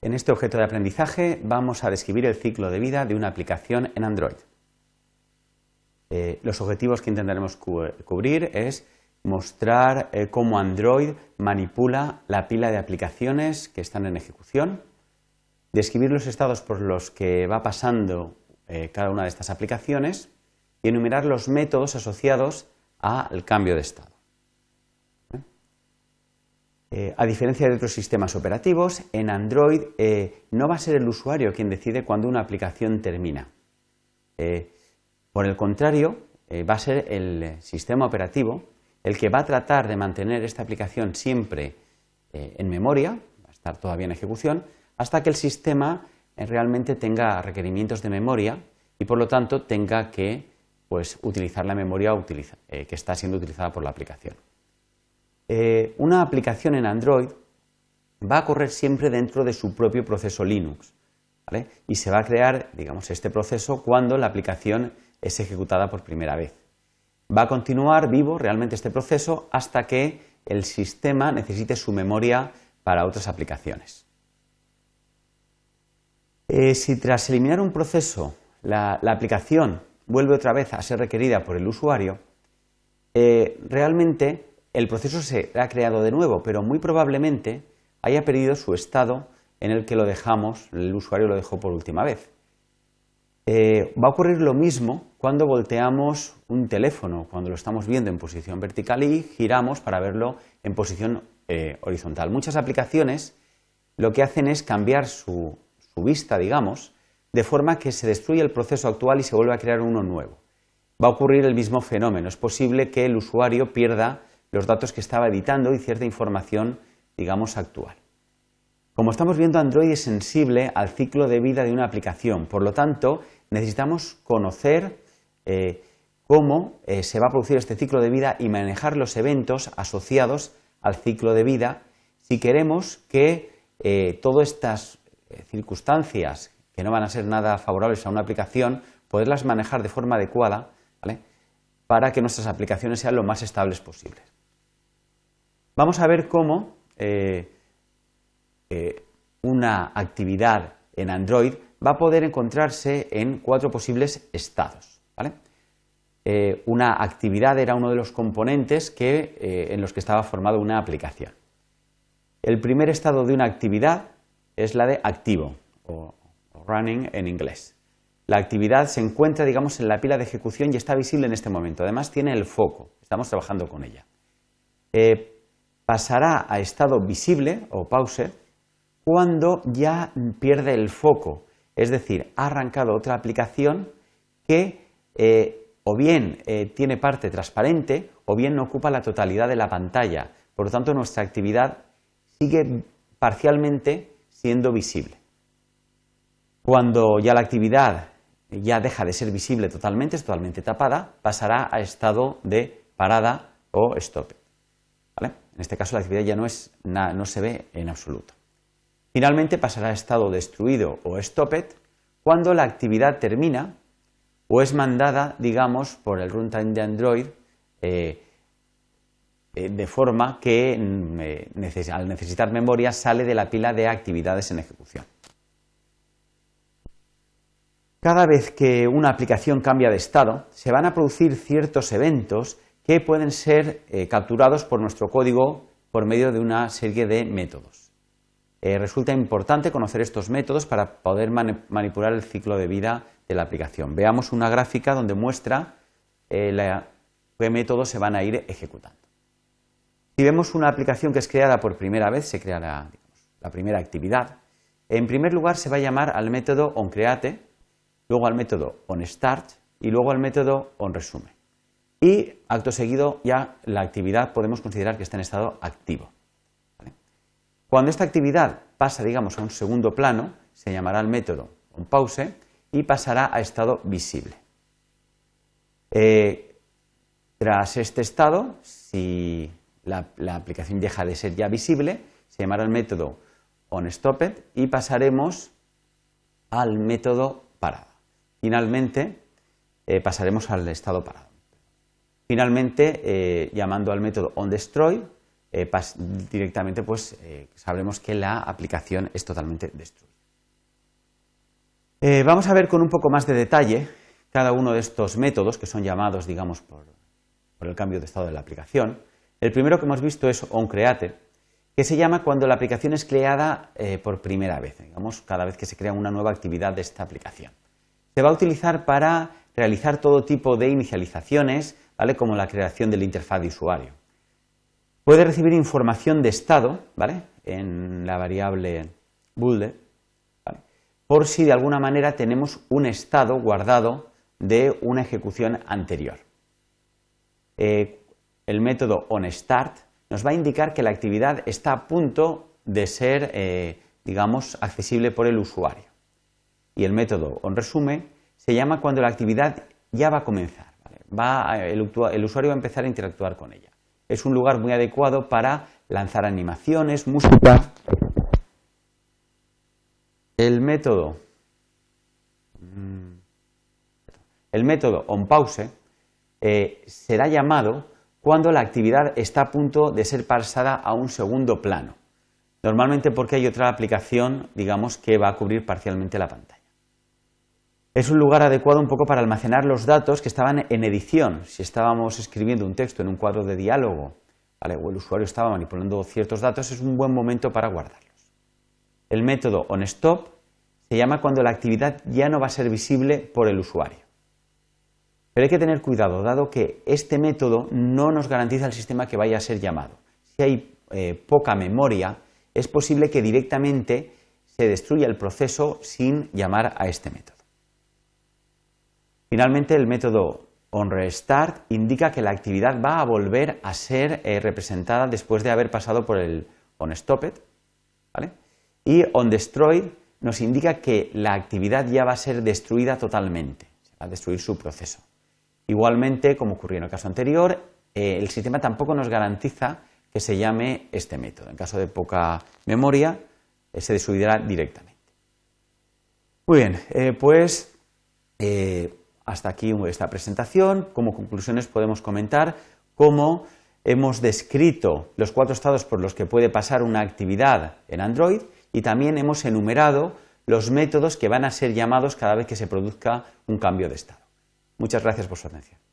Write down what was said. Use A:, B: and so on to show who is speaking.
A: En este objeto de aprendizaje vamos a describir el ciclo de vida de una aplicación en Android. Eh, los objetivos que intentaremos cubrir es mostrar eh, cómo Android manipula la pila de aplicaciones que están en ejecución, describir los estados por los que va pasando eh, cada una de estas aplicaciones y enumerar los métodos asociados al cambio de estado. Eh, a diferencia de otros sistemas operativos, en Android eh, no va a ser el usuario quien decide cuándo una aplicación termina. Eh, por el contrario, va a ser el sistema operativo el que va a tratar de mantener esta aplicación siempre en memoria, va a estar todavía en ejecución, hasta que el sistema realmente tenga requerimientos de memoria y por lo tanto tenga que pues, utilizar la memoria que está siendo utilizada por la aplicación. Eh, una aplicación en Android va a correr siempre dentro de su propio proceso Linux. Y se va a crear, digamos, este proceso cuando la aplicación es ejecutada por primera vez. Va a continuar vivo realmente este proceso hasta que el sistema necesite su memoria para otras aplicaciones. Eh, si tras eliminar un proceso la, aplicación vuelve otra vez a ser requerida por el usuario, eh, realmente el proceso se ha creado de nuevo, pero muy probablemente haya perdido su estado en el que lo dejamos, el usuario lo dejó por última vez. Eh, va a ocurrir lo mismo cuando volteamos un teléfono, cuando lo estamos viendo en posición vertical y giramos para verlo en posición eh, horizontal. Muchas aplicaciones lo que hacen es cambiar su, su vista, digamos, de forma que se destruye el proceso actual y se vuelve a crear uno nuevo. Va a ocurrir el mismo fenómeno. Es posible que el usuario pierda los datos que estaba editando y cierta información, digamos, actual. Como estamos viendo, Android es sensible al ciclo de vida de una aplicación. Por lo tanto, necesitamos conocer eh, cómo eh, se va a producir este ciclo de vida y manejar los eventos asociados al ciclo de vida si queremos que eh, todas estas circunstancias que no van a ser nada favorables a una aplicación, poderlas manejar de forma adecuada para que nuestras aplicaciones sean lo más estables posibles. Vamos a ver cómo eh, eh, una actividad en Android va a poder encontrarse en cuatro posibles estados. Eh, una actividad era uno de los componentes en los que estaba formada una aplicación. El primer estado de una actividad es la de activo o running en inglés. La actividad se encuentra, digamos, en la pila de ejecución y está visible en este momento. Además, tiene el foco. Estamos trabajando con ella pasará a estado visible o pause cuando ya pierde el foco, es decir, ha arrancado otra aplicación que eh, o bien eh, tiene parte transparente o bien no ocupa la totalidad de la pantalla. Por lo tanto, nuestra actividad sigue parcialmente siendo visible. Cuando ya la actividad ya deja de ser visible totalmente, es totalmente tapada, pasará a estado de parada o stop. En este caso la actividad ya no, es, no se ve en absoluto. Finalmente pasará a estado destruido o stopped cuando la actividad termina o es mandada, digamos, por el runtime de Android eh, eh, de forma que mm, eh, al necesitar memoria sale de la pila de actividades en ejecución. Cada vez que una aplicación cambia de estado, se van a producir ciertos eventos que pueden ser eh, capturados por nuestro código por medio de una serie de métodos. Eh, resulta importante conocer estos métodos para poder manipular el ciclo de vida de la aplicación. Veamos una gráfica donde muestra eh, qué métodos se van a ir ejecutando. Si vemos una aplicación que es creada por primera vez, se creará la primera actividad. En primer lugar se va a llamar al método onCreate, luego al método onStart y luego al método onResume y acto seguido ya la actividad podemos considerar que está en estado activo. Cuando esta actividad pasa, digamos, a un segundo plano, se llamará el método un pause y pasará a estado visible. Eh, tras este estado, si la, aplicación deja de ser ya visible, se llamará el método onStopped y pasaremos al método parada. Finalmente, eh, pasaremos al estado parado. Finalmente, eh, llamando al método onDestroy, eh, directamente pues sabremos que la aplicación es totalmente destruida. vamos a ver con un poco más de detalle cada uno de estos métodos que son llamados, digamos, por, el cambio de estado de la aplicación. El primero que hemos visto es onCreate, que se llama cuando la aplicación es creada por primera vez, digamos, cada vez que se crea una nueva actividad de esta aplicación. Se va a utilizar para realizar todo tipo de inicializaciones, ¿vale? como la creación de la interfaz de usuario. Puede recibir información de estado ¿vale? en la variable booled, por si de alguna manera tenemos un estado guardado de una ejecución anterior. Eh, el método onStart nos va a indicar que la actividad está a punto de ser, eh, digamos, accesible por el usuario. Y el método onResume se llama cuando la actividad ya va a comenzar. El, usuario va a empezar a interactuar con ella. Es un lugar muy adecuado para lanzar animaciones, música. El método, mm, el método onPause eh, será llamado cuando la actividad está a punto de ser pasada a un segundo plano. Normalmente porque hay otra aplicación, digamos, que va a cubrir parcialmente la pantalla. Es un lugar adecuado un poco para almacenar los datos que estaban en edición. Si estábamos escribiendo un texto en un cuadro de diálogo o el usuario estaba manipulando ciertos datos, es un buen momento para guardarlos. El método onStop se llama cuando la actividad ya no va a ser visible por el usuario. Pero hay que tener cuidado, dado que este método no nos garantiza el sistema que vaya a ser llamado. Si hay eh, poca memoria, es posible que directamente se destruya el proceso sin llamar a este método. Finalmente, el método onRestart indica que la actividad va a volver a ser eh, representada después de haber pasado por el onStopped. ¿vale? Y onDestroyed nos indica que la actividad ya va a ser destruida totalmente, se va a destruir su proceso. Igualmente, como ocurrió en el caso anterior, eh, el sistema tampoco nos garantiza que se llame este método. En caso de poca memoria, eh, se destruirá directamente. Muy bien, pues hasta aquí esta presentación. Como conclusiones podemos comentar cómo hemos descrito los cuatro estados por los que puede pasar una actividad en Android y también hemos enumerado los métodos que van a ser llamados cada vez que se produzca un cambio de estado. Muchas gracias por su atención.